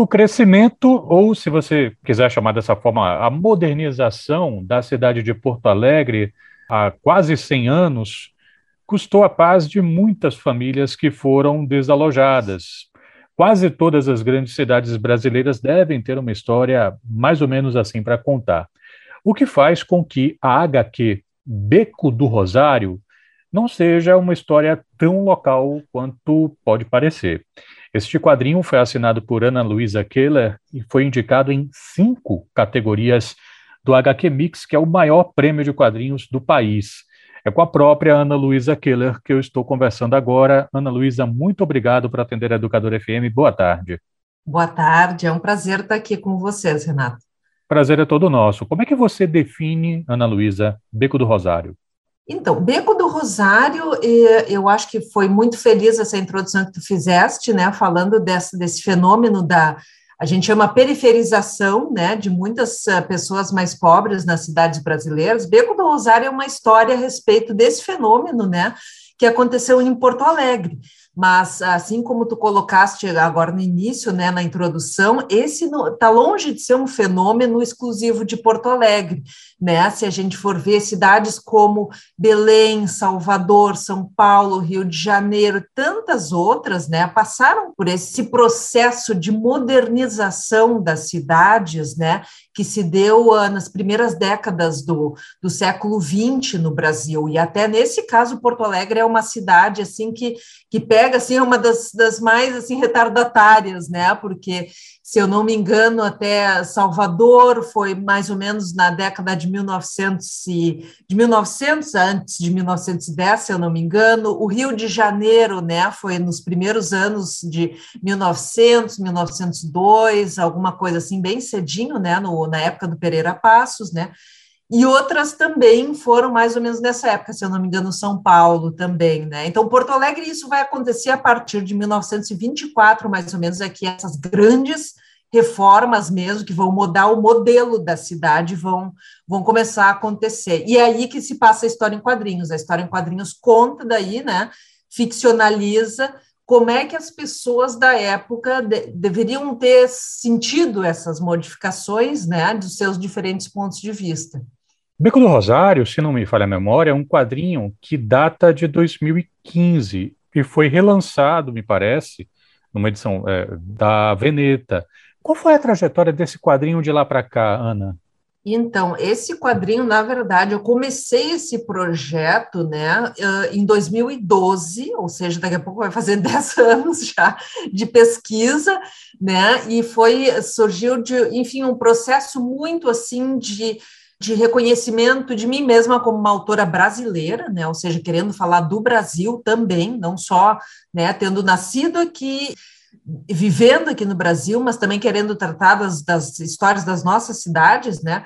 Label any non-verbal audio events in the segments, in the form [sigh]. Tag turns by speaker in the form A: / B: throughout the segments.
A: O crescimento, ou se você quiser chamar dessa forma, a modernização da cidade de Porto Alegre há quase 100 anos, custou a paz de muitas famílias que foram desalojadas. Quase todas as grandes cidades brasileiras devem ter uma história mais ou menos assim para contar. O que faz com que a HQ Beco do Rosário não seja uma história tão local quanto pode parecer. Este quadrinho foi assinado por Ana Luísa Keller e foi indicado em cinco categorias do HQ Mix, que é o maior prêmio de quadrinhos do país. É com a própria Ana Luísa Keller que eu estou conversando agora. Ana Luísa, muito obrigado por atender a Educador FM. Boa tarde.
B: Boa tarde, é um prazer estar aqui com vocês, Renato.
A: Prazer é todo nosso. Como é que você define, Ana Luísa, Beco do Rosário?
B: Então, Beco do Rosário, eu acho que foi muito feliz essa introdução que tu fizeste, né, falando desse, desse fenômeno da, a gente chama periferização, né, de muitas eh, pessoas mais pobres nas cidades brasileiras. Beco do Rosário é uma história a respeito desse fenômeno, né, que aconteceu em Porto Alegre mas assim como tu colocaste agora no início, né, na introdução, esse está longe de ser um fenômeno exclusivo de Porto Alegre, né? Se a gente for ver cidades como Belém, Salvador, São Paulo, Rio de Janeiro, tantas outras, né, passaram por esse processo de modernização das cidades, né, que se deu uh, nas primeiras décadas do, do século XX no Brasil, e até nesse caso Porto Alegre é uma cidade assim que, que pega assim é uma das, das mais assim retardatárias, né? Porque se eu não me engano, até Salvador foi mais ou menos na década de 1900 e, de 1900 antes de 1910, se eu não me engano. O Rio de Janeiro, né, foi nos primeiros anos de 1900, 1902, alguma coisa assim bem cedinho, né, no, na época do Pereira Passos, né? e outras também foram mais ou menos nessa época, se eu não me engano, São Paulo também, né? Então, Porto Alegre, isso vai acontecer a partir de 1924, mais ou menos, aqui essas grandes reformas mesmo, que vão mudar o modelo da cidade, vão, vão começar a acontecer. E é aí que se passa a história em quadrinhos. A história em quadrinhos conta daí, né? Ficcionaliza como é que as pessoas da época de, deveriam ter sentido essas modificações, né, dos seus diferentes pontos de vista.
A: Beco do Rosário, se não me falha a memória, é um quadrinho que data de 2015 e foi relançado, me parece, numa edição é, da Veneta. Qual foi a trajetória desse quadrinho de lá para cá, Ana?
B: Então, esse quadrinho, na verdade, eu comecei esse projeto né, em 2012, ou seja, daqui a pouco vai fazer [laughs] 10 anos já de pesquisa, né? E foi, surgiu de, enfim, um processo muito assim de de reconhecimento de mim mesma como uma autora brasileira, né, ou seja, querendo falar do Brasil também, não só, né, tendo nascido aqui, vivendo aqui no Brasil, mas também querendo tratar das, das histórias das nossas cidades, né,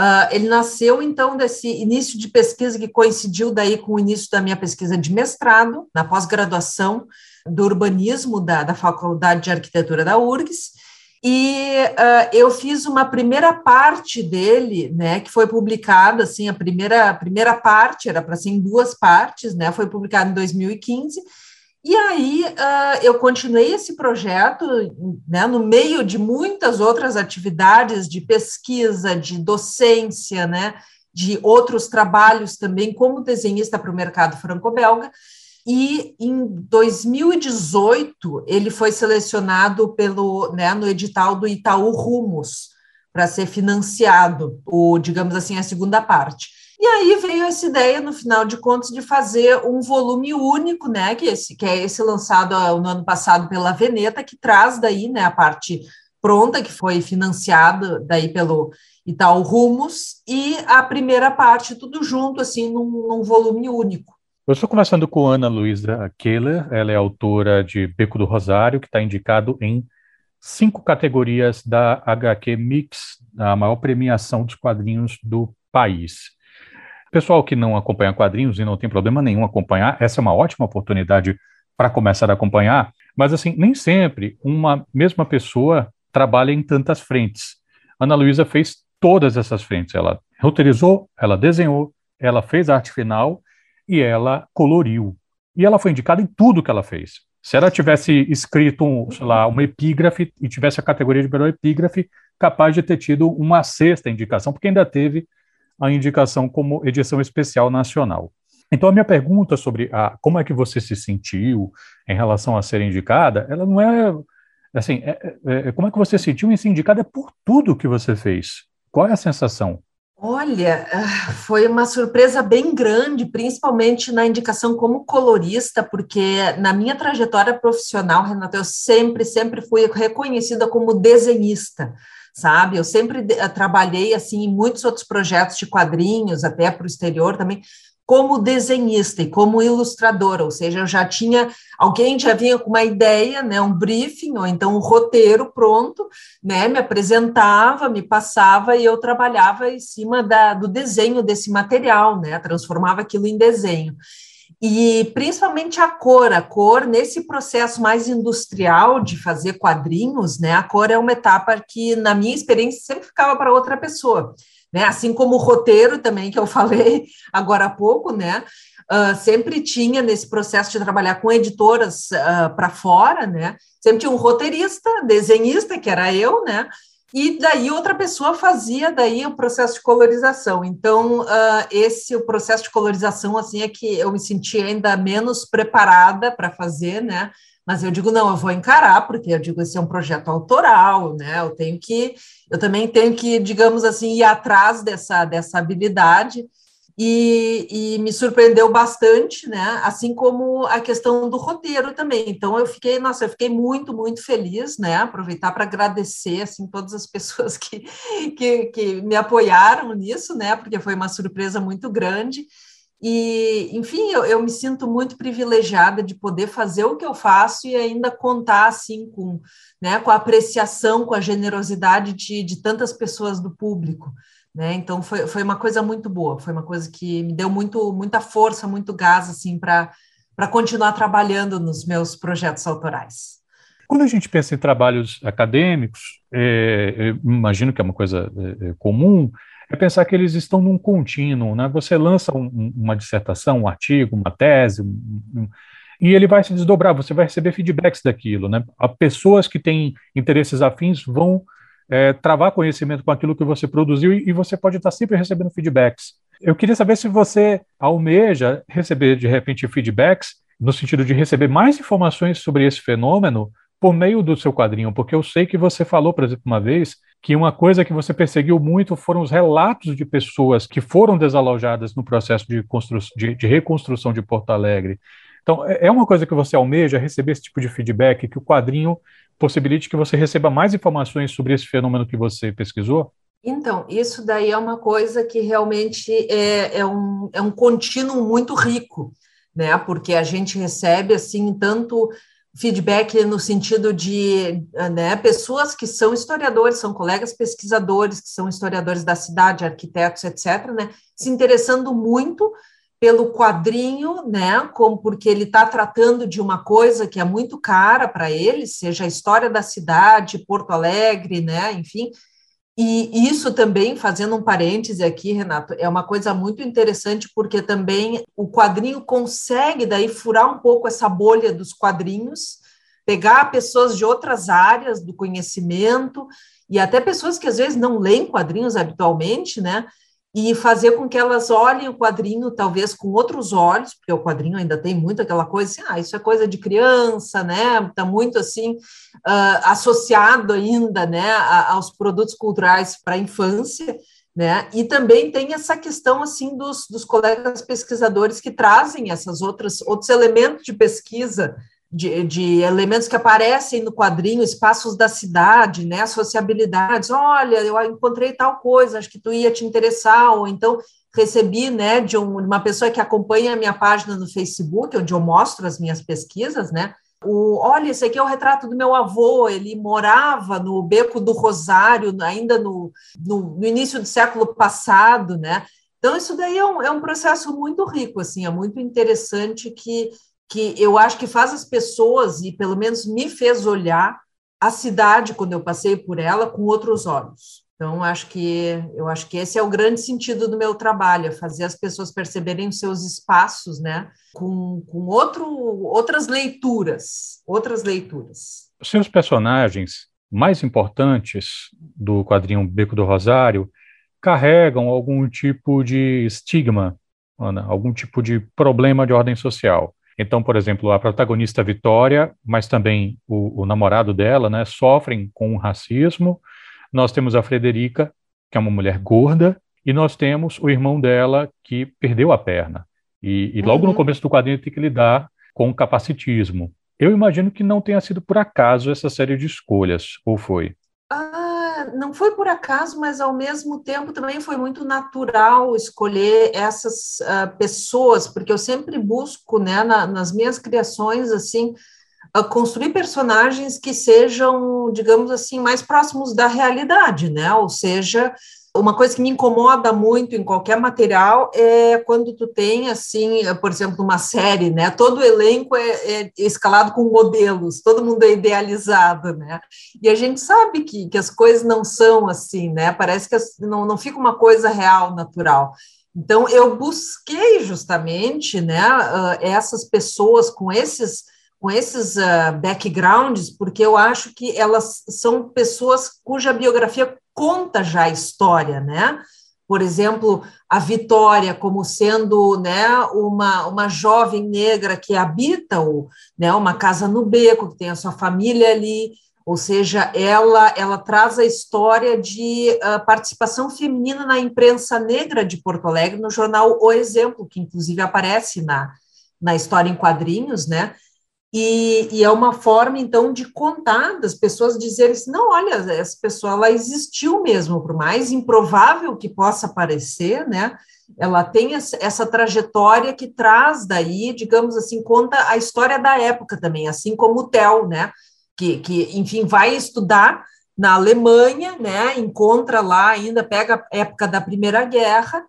B: Uh, ele nasceu, então, desse início de pesquisa que coincidiu daí com o início da minha pesquisa de mestrado, na pós-graduação do urbanismo da, da Faculdade de Arquitetura da URGS, e uh, eu fiz uma primeira parte dele, né, que foi publicada, assim, a primeira, a primeira parte, era para ser em duas partes, né, foi publicada em 2015, e aí uh, eu continuei esse projeto, né, no meio de muitas outras atividades de pesquisa, de docência, né, de outros trabalhos também como desenhista para o mercado franco-belga, e em 2018 ele foi selecionado pelo, né, no edital do Itaú Rumos para ser financiado, o, digamos assim, a segunda parte. E aí veio essa ideia, no final de contas, de fazer um volume único, né, que, esse, que é esse lançado no ano passado pela Veneta, que traz daí, né, a parte pronta, que foi financiada daí pelo Itaú Rumos, e a primeira parte, tudo junto, assim, num, num volume único.
A: Eu estou conversando com Ana Luísa Keller, ela é autora de Beco do Rosário, que está indicado em cinco categorias da HQ Mix, a maior premiação dos quadrinhos do país. Pessoal que não acompanha quadrinhos e não tem problema nenhum acompanhar, essa é uma ótima oportunidade para começar a acompanhar, mas assim, nem sempre uma mesma pessoa trabalha em tantas frentes. Ana Luísa fez todas essas frentes, ela roteirizou, ela desenhou, ela fez a arte final e ela coloriu. E ela foi indicada em tudo que ela fez. Se ela tivesse escrito, um, sei lá, uma epígrafe e tivesse a categoria de melhor epígrafe, capaz de ter tido uma sexta indicação, porque ainda teve a indicação como edição especial nacional. Então, a minha pergunta sobre a, como é que você se sentiu em relação a ser indicada, ela não é assim, é, é, é como é que você se sentiu em ser indicada por tudo que você fez? Qual é a sensação?
B: Olha, ah, foi uma surpresa bem grande, principalmente na indicação como colorista, porque na minha trajetória profissional, Renata, eu sempre, sempre fui reconhecida como desenhista, sabe? Eu sempre trabalhei assim em muitos outros projetos de quadrinhos, até para o exterior também, como desenhista e como ilustradora, ou seja, eu já tinha alguém já vinha com uma ideia, né, um briefing ou então um roteiro pronto, né, me apresentava, me passava e eu trabalhava em cima da, do desenho desse material, né, transformava aquilo em desenho. E principalmente a cor, a cor nesse processo mais industrial de fazer quadrinhos, né, a cor é uma etapa que na minha experiência sempre ficava para outra pessoa né? Assim como o roteiro também que eu [laughs] falei agora há pouco, né? Uh, sempre tinha nesse processo de trabalhar com editoras uh, ah, para fora, né? Sempre tinha um roteirista, desenhista, que era eu, né? E daí outra pessoa fazia daí o processo de colorização. Então, uh, esse o processo de colorização, assim, é que eu me senti ainda menos preparada para fazer, né? Mas eu digo, não, eu vou encarar, porque eu digo, esse é um projeto autoral, né? Eu tenho que, eu também tenho que, digamos assim, ir atrás dessa, dessa habilidade. E, e, me surpreendeu bastante, né? Assim como a questão do roteiro também. Então eu fiquei, nossa, eu fiquei muito, muito feliz, né? Aproveitar para agradecer assim todas as [laughs] pessoas que, que, que me apoiaram nisso, né? Porque foi uma surpresa muito grande. E, enfim, eu, eu, me sinto muito privilegiada de poder fazer o que eu faço e ainda contar assim com, né, com a apreciação, com a generosidade de, de tantas pessoas do público. Né? Então foi, foi uma coisa muito boa, foi uma coisa que me deu muito, muita força, muito gás assim para continuar trabalhando nos meus projetos autorais.
A: Quando a gente pensa em trabalhos acadêmicos, é, imagino que é uma coisa é, é comum, é pensar que eles estão num contínuo, né? Você lança um, uma dissertação, um artigo, uma tese, um, e ele vai se desdobrar, você vai receber feedbacks daquilo, né? Pessoas que têm interesses afins vão é, travar conhecimento com aquilo que você produziu e, e você pode estar sempre recebendo feedbacks. Eu queria saber se você almeja receber, de repente, feedbacks no sentido de receber mais informações sobre esse fenômeno por meio do seu quadrinho, porque eu sei que você falou, por exemplo, uma vez, que uma coisa que você perseguiu muito foram os relatos de pessoas que foram desalojadas no processo de, de, de reconstrução de Porto Alegre. Então, é, é uma coisa que você almeja receber esse tipo de feedback, que o quadrinho possibilite que você receba mais informações sobre esse fenômeno que você pesquisou?
B: Então, isso daí é uma coisa que realmente é, é, um, é um contínuo muito rico, né? Porque a gente recebe, assim, tanto feedback no sentido de né, pessoas que são historiadores, são colegas pesquisadores, que são historiadores da cidade, arquitetos, etc., né, se interessando muito pelo quadrinho, né, como porque ele está tratando de uma coisa que é muito cara para eles, seja a história da cidade, Porto Alegre, né, enfim, e isso também, fazendo um parêntese aqui, Renato, é uma coisa muito interessante, porque também o quadrinho consegue daí furar um pouco essa bolha dos quadrinhos, pegar pessoas de outras áreas do conhecimento, e até pessoas que às vezes não leem quadrinhos habitualmente, né? E fazer com que elas olhem o quadrinho talvez com outros olhos, porque o quadrinho ainda tem muito aquela coisa assim, ah, isso é coisa de criança, né? Está muito assim uh, associado ainda, né, aos produtos culturais para a infância, né? E também tem essa questão assim dos, dos colegas pesquisadores que trazem essas outras outros elementos de pesquisa de, de, elementos que aparecem no quadrinho, espaços da cidade, né, sociabilidades. Olha, eu encontrei tal coisa, acho que tu ia te interessar, ou então recebi, né, de um, uma pessoa que acompanha a minha página no Facebook, onde eu mostro as minhas pesquisas, né, o, olha, esse aqui é o retrato do meu avô, ele morava no Beco do Rosário, ainda no, no, no início do século passado, né, então isso daí é um, é um processo muito rico, assim, é muito interessante que que eu acho que faz as pessoas, e pelo menos me fez olhar a cidade, quando eu passei por ela, com outros olhos. Então, acho que eu acho que esse é o grande sentido do meu trabalho, é fazer as pessoas perceberem os seus espaços, né, com, com outro, outras leituras, outras leituras.
A: Seus personagens mais importantes do quadrinho Beco do Rosário carregam algum tipo de estigma, Ana, algum tipo de problema de ordem social. Então, por exemplo, a protagonista Vitória, mas também o, o namorado dela, né, sofrem com o racismo, nós temos a Frederica, que é uma mulher gorda, e nós temos o irmão dela que perdeu a perna. E, e logo uhum. no começo do quadrinho tem que lidar com o capacitismo. Eu imagino que não tenha sido por acaso essa série de escolhas, ou foi?
B: Ah, não foi por acaso, mas ao mesmo tempo também foi muito natural escolher essas uh, pessoas, porque eu sempre busco, né, na, nas minhas criações, assim, construir personagens que sejam, digamos assim, mais próximos da realidade, né? Ou seja, uma coisa que me incomoda muito em qualquer material é quando tu tem, assim, por exemplo, uma série, né? Todo o elenco é, é escalado com modelos, todo mundo é idealizado, né? E a gente sabe que, que as coisas não são assim, né? Parece que não, não fica uma coisa real, natural. Então, eu busquei justamente, né, essas pessoas com esses com esses uh, backgrounds, porque eu acho que elas são pessoas cuja biografia conta já a história, né? Por exemplo, a Vitória como sendo né, uma, uma jovem negra que habita o, né, uma casa no beco, que tem a sua família ali, ou seja, ela, ela traz a história de uh, participação feminina na imprensa negra de Porto Alegre, no jornal O Exemplo, que inclusive aparece na, na história em quadrinhos, né? E, e, é uma forma, então, de contar, das pessoas dizerem assim, não, olha, essa pessoa, ela existiu mesmo, por mais improvável que possa parecer, né, ela tem essa trajetória que traz daí, digamos assim, conta a história da época também, assim como o Theo, né, que, que enfim, vai estudar na Alemanha, né, encontra lá ainda, pega a época da Primeira Guerra,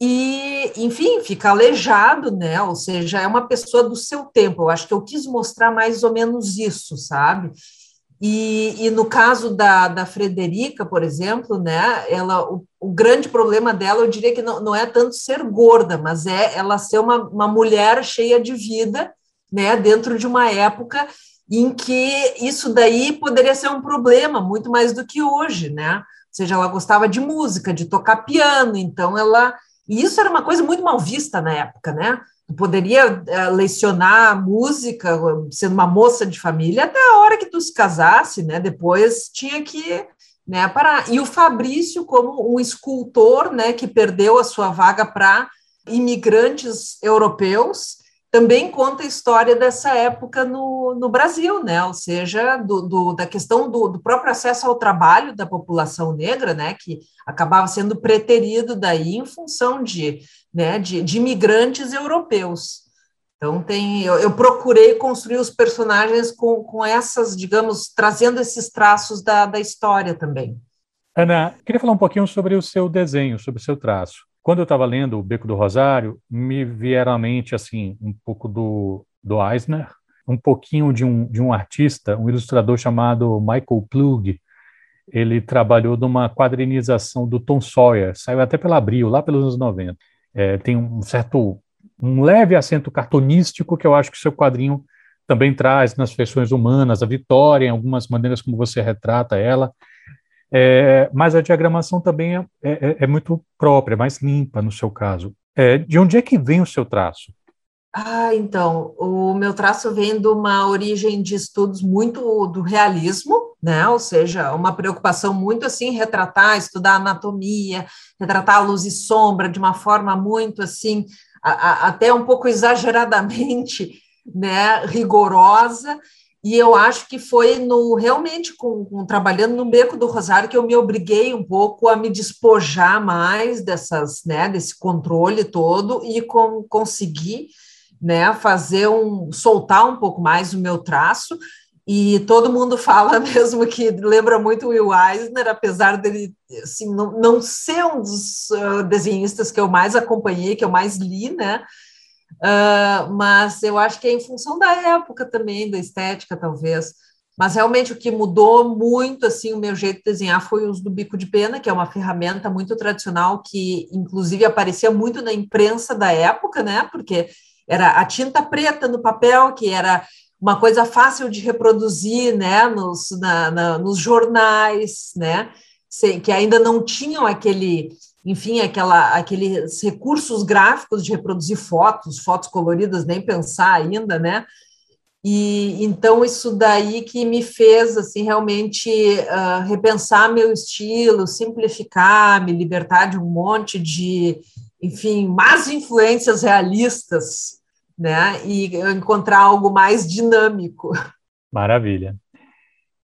B: e, enfim, fica aleijado, né? Ou seja, é uma pessoa do seu tempo. Eu acho que eu quis mostrar mais ou menos isso, sabe? E, e no caso da, da Frederica, por exemplo, né? Ela, o, o grande problema dela, eu diria que não, não é tanto ser gorda, mas é ela ser uma, uma mulher cheia de vida, né? Dentro de uma época em que isso daí poderia ser um problema muito mais do que hoje, né? Ou seja, ela gostava de música, de tocar piano, então ela e isso era uma coisa muito mal vista na época, né? Tu poderia uh, lecionar música sendo uma moça de família até a hora que tu se casasse, né? Depois tinha que né, parar. E o Fabrício, como um escultor, né, que perdeu a sua vaga para imigrantes europeus, também conta a história dessa época no, no Brasil, né? Ou seja, do, do da questão do, do, próprio acesso ao trabalho da população negra, né? Que acabava sendo preterido daí em função de, né, de, de imigrantes europeus. Então tem, eu, eu, procurei construir os personagens com, com essas, digamos, trazendo esses traços da, da história também.
A: Ana, queria falar um pouquinho sobre o seu desenho, sobre o seu traço. Quando eu estava lendo O Beco do Rosário, me vieram à mente assim um pouco do, do Eisner, um pouquinho de um, de um artista, um ilustrador chamado Michael Plug. Ele trabalhou numa quadrinização do Tom Sawyer, saiu até pela Abril, lá pelos anos 90. É, tem um certo, um leve acento cartunístico que eu acho que seu quadrinho também traz nas feições humanas, a Vitória, em algumas maneiras como você retrata ela. É, mas a diagramação também é, é, é, muito própria, mais limpa no seu caso. É, de onde é que vem o seu traço?
B: Ah, então, o meu traço vem de uma origem de estudos muito do realismo, né? Ou seja, uma preocupação muito assim, retratar, estudar anatomia, retratar a luz e sombra de uma forma muito assim, a, a, até um pouco exageradamente, né, rigorosa, e eu acho que foi no realmente com, com, trabalhando no Beco do Rosário que eu me obriguei um pouco a me despojar mais dessas, né, desse controle todo e com, conseguir, né, fazer um soltar um pouco mais o meu traço. E todo mundo [laughs] fala mesmo que lembra muito Will Eisner, apesar dele assim, não, não ser um dos uh, desenhistas que eu mais acompanhei, que eu mais li, né? Uh, mas eu acho que é em função da época também, da estética, talvez. Mas realmente o que mudou muito assim o meu jeito de desenhar foi o uso do bico de pena, que é uma ferramenta muito tradicional que inclusive aparecia muito na imprensa da época, né? Porque era a tinta preta no papel, que era uma coisa fácil de reproduzir, né? Nos, na, na, nos jornais, né? Que ainda não tinham aquele enfim, aquela, aqueles recursos gráficos de reproduzir fotos, fotos coloridas, nem pensar ainda, né? E então isso daí que me fez assim realmente uh, repensar meu estilo, simplificar, me libertar de um monte de, enfim, más influências realistas, né? E encontrar algo mais dinâmico.
A: Maravilha.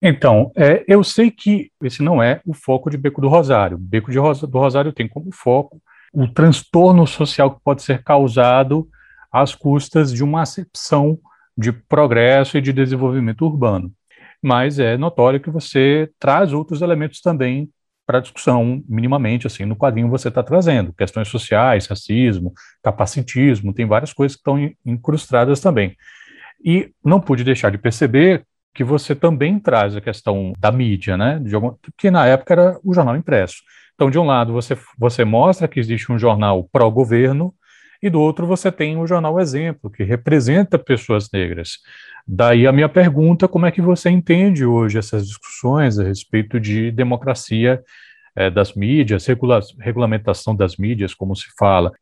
A: Então, é, eu sei que esse não é o foco de Beco do Rosário. Beco Rosa, do Rosário tem como foco o transtorno social que pode ser causado às custas de uma acepção de progresso e de desenvolvimento urbano. Mas é notório que você traz outros elementos também para discussão, minimamente, assim, no quadrinho você está trazendo, questões sociais, racismo, capacitismo, tem várias coisas que estão incrustadas também. E não pude deixar de perceber que você também traz a questão da mídia, né, algum, que na época era o jornal impresso. Então, de um lado, você, você mostra que existe um jornal pró-governo, e do outro você tem o jornal Exemplo, que representa pessoas negras. Daí a minha pergunta, como é que você entende hoje essas discussões a respeito de democracia é, das mídias, regula regulamentação das mídias, como se fala?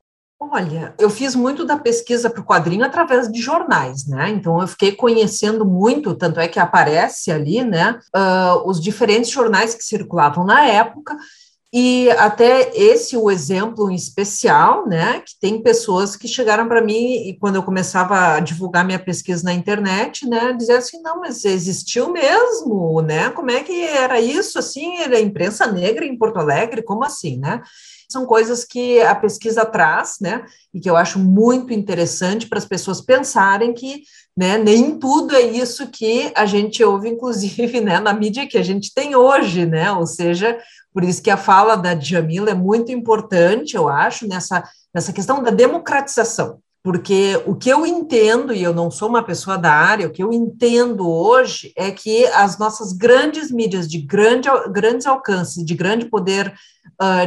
B: Olha, eu fiz muito da pesquisa para o quadrinho através de jornais, né? Então eu fiquei conhecendo muito, tanto é que aparece ali, né, uh, os diferentes jornais que circulavam na época e até esse o exemplo em especial, né, que tem pessoas que chegaram para mim e quando eu começava a divulgar minha pesquisa na internet, né, dizer assim, não, mas existiu mesmo, né? Como é que era isso assim? Era imprensa negra em Porto Alegre, como assim, né? São coisas que a pesquisa traz, né, e que eu acho muito interessante para as pessoas pensarem que, né, nem tudo é isso que a gente ouve, inclusive, né, na mídia que a gente tem hoje, né? Ou seja, por isso que a fala da Djamila é muito importante, eu acho, nessa, nessa questão da democratização. Porque o que eu entendo, e eu não sou uma pessoa da área, o que eu entendo hoje é que as nossas grandes mídias de grande, grandes alcances, de grande poder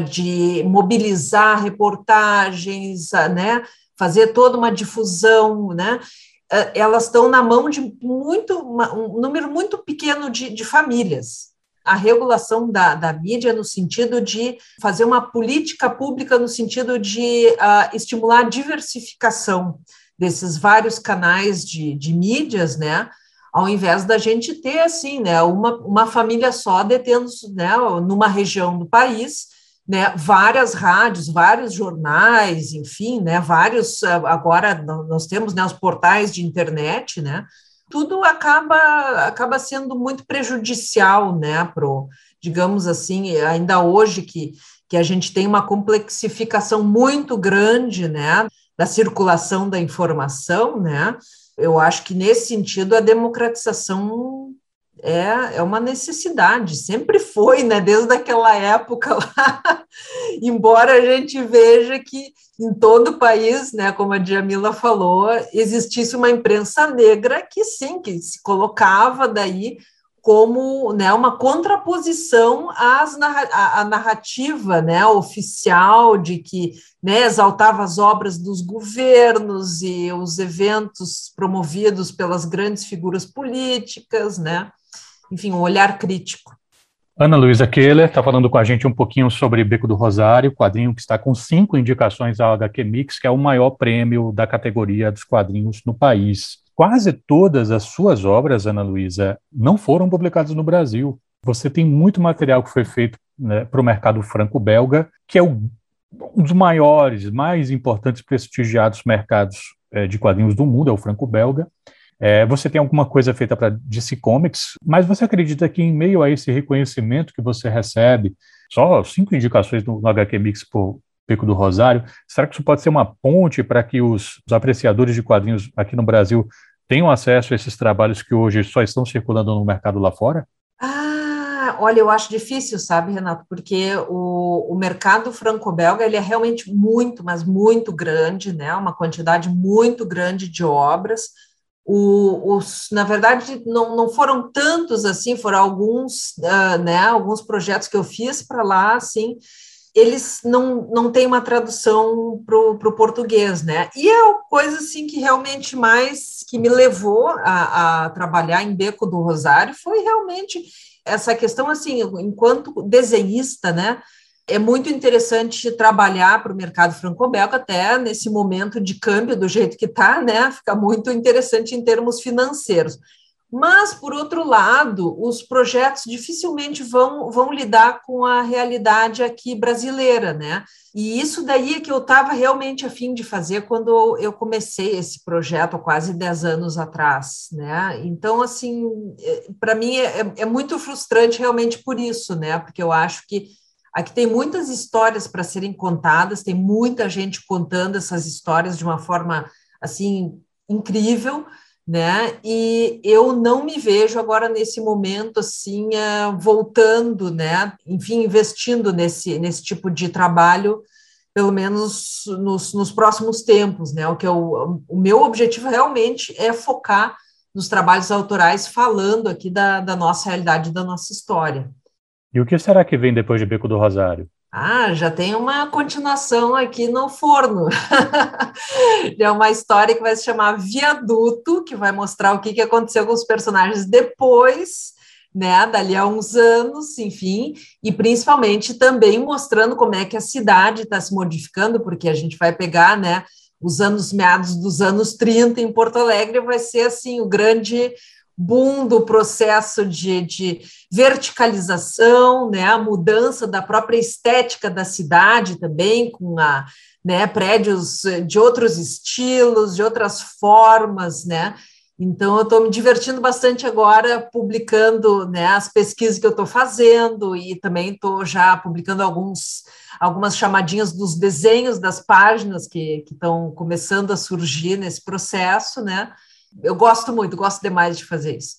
B: de mobilizar reportagens, uh, né, fazer toda uma difusão, né, uh, elas estão na mão de muito, um número muito pequeno de, de famílias a regulação da, da mídia no sentido de fazer uma política pública no sentido de uh, estimular a diversificação desses vários canais de, de mídias, né? Ao invés da gente ter, assim, né, uma, uma família só detendo, né, numa região do país, né, várias rádios, vários jornais, enfim, né, vários, agora nós temos, né, os portais de internet, né, tudo acaba, acaba sendo muito prejudicial, né, pro, digamos assim, ainda hoje que, que a gente tem uma complexificação muito grande, né, da circulação da informação, né, eu acho que nesse sentido a democratização é, é uma necessidade, sempre foi, né, desde aquela época lá, [laughs] embora a gente veja que em todo o país, né, como a Djamila falou, existisse uma imprensa negra que sim, que se colocava daí como né, uma contraposição às, à narrativa né, oficial de que né, exaltava as obras dos governos e os eventos promovidos pelas grandes figuras políticas, né? enfim, um olhar crítico.
A: Ana Luísa Keller está falando com a gente um pouquinho sobre Beco do Rosário, quadrinho que está com cinco indicações ao HQ Mix, que é o maior prêmio da categoria dos quadrinhos no país. Quase todas as suas obras, Ana Luísa, não foram publicadas no Brasil. Você tem muito material que foi feito né, para o mercado franco-belga, que é o, um dos maiores, mais importantes, prestigiados mercados é, de quadrinhos do mundo, é o franco-belga. É, você tem alguma coisa feita para DC Comics, mas você acredita que em meio a esse reconhecimento que você recebe, só cinco indicações no, no HQ Mix por Pico do Rosário, será que isso pode ser uma ponte para que os, os apreciadores de quadrinhos aqui no Brasil tenham acesso a esses trabalhos que hoje só estão circulando no mercado lá fora?
B: Ah, olha, eu acho difícil, sabe, Renato, porque o, o mercado franco-belga ele é realmente muito, mas muito grande, né? Uma quantidade muito grande de obras O, os, na verdade, não, não foram tantos assim, foram alguns, uh, né, alguns projetos que eu fiz para lá, assim, eles não, não têm uma tradução para o português, né? E é a coisa assim que realmente mais que me levou a, a trabalhar em Beco do Rosário foi realmente essa questão assim, enquanto desenhista, né? É muito interessante trabalhar para o mercado franco-belga até nesse momento de câmbio do jeito que está, né? Fica muito interessante em termos financeiros. Mas, por outro lado, os projetos dificilmente vão, vão lidar com a realidade aqui brasileira, né? E isso daí é que eu estava realmente afim de fazer quando eu comecei esse projeto quase 10 anos atrás, né? Então, assim, é, para mim é, é, é muito frustrante realmente por isso, né? Porque eu acho que aqui tem muitas histórias para serem contadas, tem muita gente contando essas histórias de uma forma, assim, incrível, né? E eu não me vejo agora nesse momento assim eh, voltando, né? Enfim, investindo nesse nesse tipo de trabalho, pelo menos nos, nos próximos tempos, né? O que eu, o meu objetivo realmente é focar nos trabalhos autorais, falando aqui da, da nossa realidade, da nossa história.
A: E o que será que vem depois de Beco do Rosário?
B: Ah, já tem uma continuação aqui no forno. [laughs] é uma história que vai se chamar Viaduto, que vai mostrar o que aconteceu com os personagens depois, né, dali a uns anos, enfim, e principalmente também mostrando como é que a cidade está se modificando, porque a gente vai pegar, né, os anos meados dos anos 30 em Porto Alegre, vai ser assim o grande boom do processo de, de verticalização, né, a mudança da própria estética da cidade também, com a, né, prédios de outros estilos, de outras formas, né, então, eu estou me divertindo bastante agora publicando né, as pesquisas que eu estou fazendo e também estou já publicando alguns, algumas chamadinhas dos desenhos das páginas que estão começando a surgir nesse processo, né? Eu gosto muito, gosto demais de fazer isso.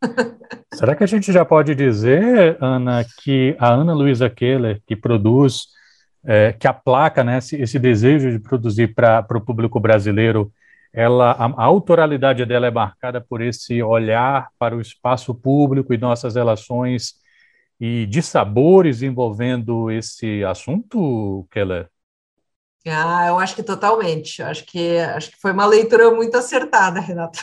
B: [laughs]
A: Será que a gente já pode dizer, Ana, que a Ana Luísa Keller, que produz, é, que aplaca né, esse, esse desejo de produzir para o público brasileiro, ela, a, a, autoralidade dela é marcada por esse olhar para o espaço público e nossas relações e de sabores envolvendo esse assunto, Keller?
B: Ah, eu acho que totalmente. Acho que acho que foi uma leitura muito acertada, [laughs] Renata.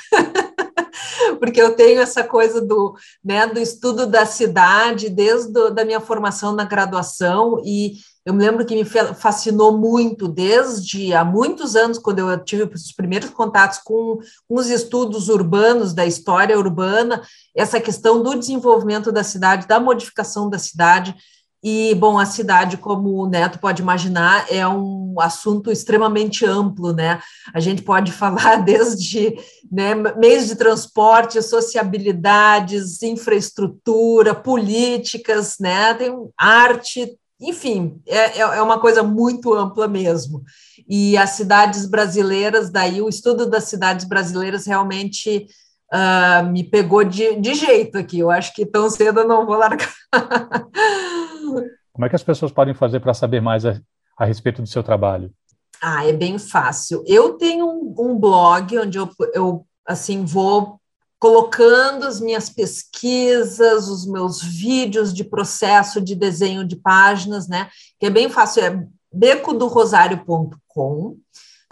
B: Porque eu tenho essa coisa do, né, do estudo da cidade desde a da minha formação na graduação e eu me lembro que me fascinou muito desde há muitos anos, quando eu tive os primeiros contatos com, com os estudos urbanos, da história urbana, essa questão do desenvolvimento da cidade, da modificação da cidade, e, bom, a cidade, como o Neto pode imaginar, é um assunto extremamente amplo, né? A gente pode [laughs] falar desde né, meios de transporte, sociabilidades, infraestrutura, políticas, né? Tem arte, enfim, é, é, é uma coisa muito ampla mesmo. E as cidades brasileiras, daí o estudo das cidades brasileiras realmente uh, me pegou de, de jeito aqui. Eu acho que tão cedo eu não vou largar. [laughs]
A: Como é que as pessoas podem fazer para saber mais a, a, respeito do seu trabalho?
B: Ah, é bem fácil. Eu tenho um, um blog onde eu, eu assim vou colocando as minhas pesquisas, os meus vídeos de processo de desenho de páginas, né? Que é bem fácil, é becodorosário.com.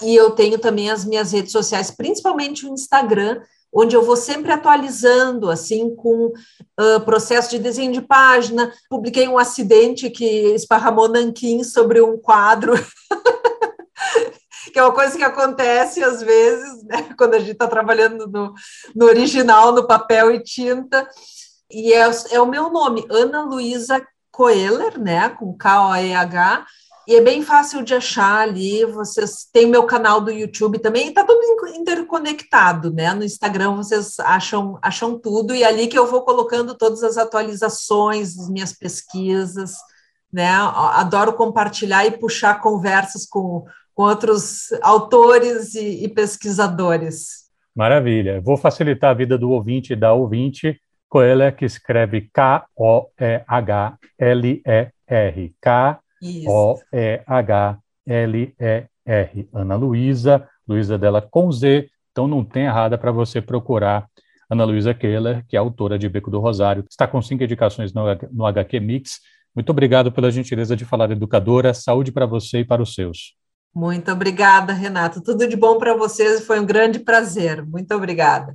B: E eu tenho também as minhas redes sociais, principalmente o Instagram, onde eu vou sempre atualizando, assim, com uh, processo de desenho de página. Publiquei um acidente que esparramou nanquim sobre um quadro. [laughs] que é uma coisa que acontece às vezes, né, [laughs] quando a gente está trabalhando no, no, original, no papel e tinta. E é, é o meu nome, Ana Luísa Coeler, né, com K-O-E-H, e é bem fácil de achar ali. Vocês têm meu canal do YouTube também, está tudo interconectado, né? No Instagram vocês acham, acham tudo, e é ali que eu vou colocando todas as atualizações das minhas pesquisas, né? Adoro compartilhar e puxar conversas com, com outros autores e, e pesquisadores.
A: Maravilha. Vou facilitar a vida do ouvinte e da ouvinte. Coeler, que escreve K-O-E-H-L-E-R. K o-E-H-L-E-R. Ana Luísa, Luísa dela com Z, Então não tem errada para você procurar Ana Luísa Keller, que é autora de Beco do Rosário, está com cinco indicações no, no HQ Mix. Muito obrigado pela gentileza de falar, educadora. Saúde para você e para os seus.
B: Muito obrigada, Renato. Tudo de bom para vocês. Foi um grande prazer. Muito obrigada.